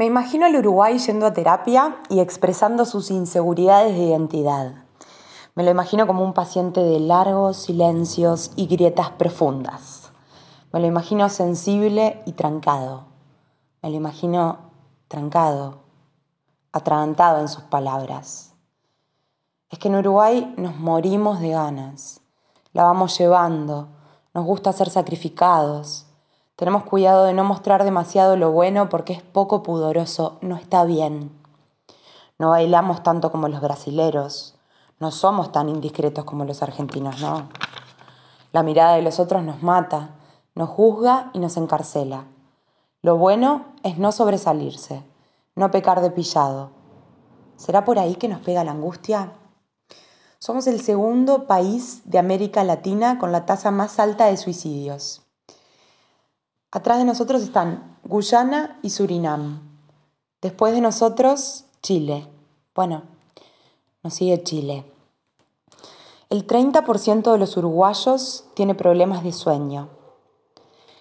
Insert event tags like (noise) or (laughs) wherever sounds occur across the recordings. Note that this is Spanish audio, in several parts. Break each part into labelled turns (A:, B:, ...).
A: Me imagino al Uruguay yendo a terapia y expresando sus inseguridades de identidad. Me lo imagino como un paciente de largos silencios y grietas profundas. Me lo imagino sensible y trancado. Me lo imagino trancado, atragantado en sus palabras. Es que en Uruguay nos morimos de ganas, la vamos llevando, nos gusta ser sacrificados, tenemos cuidado de no mostrar demasiado lo bueno porque es poco pudoroso, no está bien. No bailamos tanto como los brasileros, no somos tan indiscretos como los argentinos, no. La mirada de los otros nos mata, nos juzga y nos encarcela. Lo bueno es no sobresalirse, no pecar de pillado. ¿Será por ahí que nos pega la angustia? Somos el segundo país de América Latina con la tasa más alta de suicidios. Atrás de nosotros están Guyana y Surinam. Después de nosotros, Chile. Bueno, nos sigue Chile. El 30% de los uruguayos tiene problemas de sueño.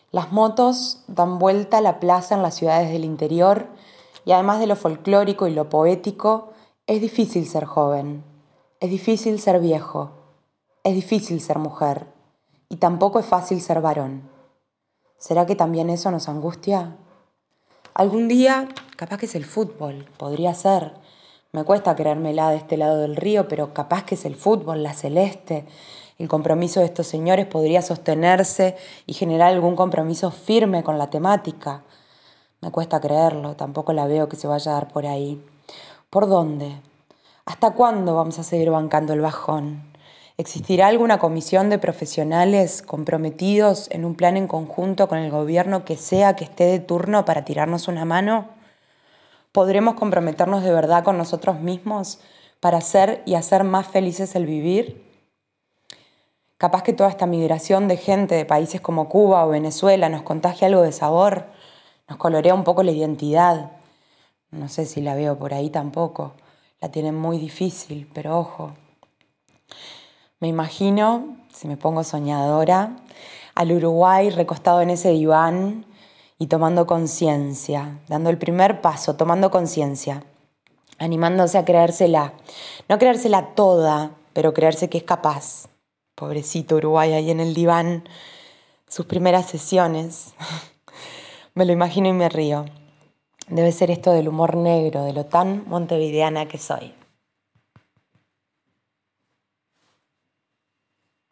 A: Las motos dan vuelta a la plaza en las ciudades del interior y además de lo folclórico y lo poético, es difícil ser joven, es difícil ser viejo, es difícil ser mujer y tampoco es fácil ser varón. ¿Será que también eso nos angustia? Algún día, capaz que es el fútbol, podría ser. Me cuesta creérmela de este lado del río, pero capaz que es el fútbol, la celeste. El compromiso de estos señores podría sostenerse y generar algún compromiso firme con la temática. Me cuesta creerlo, tampoco la veo que se vaya a dar por ahí. ¿Por dónde? ¿Hasta cuándo vamos a seguir bancando el bajón? ¿Existirá alguna comisión de profesionales comprometidos en un plan en conjunto con el gobierno que sea que esté de turno para tirarnos una mano? ¿Podremos comprometernos de verdad con nosotros mismos para hacer y hacer más felices el vivir? Capaz que toda esta migración de gente de países como Cuba o Venezuela nos contagia algo de sabor, nos colorea un poco la identidad. No sé si la veo por ahí tampoco. La tienen muy difícil, pero ojo, me imagino, si me pongo soñadora, al Uruguay recostado en ese diván y tomando conciencia, dando el primer paso, tomando conciencia, animándose a creérsela. No creérsela toda, pero creerse que es capaz. Pobrecito Uruguay ahí en el diván, sus primeras sesiones. (laughs) me lo imagino y me río. Debe ser esto del humor negro, de lo tan montevideana que soy.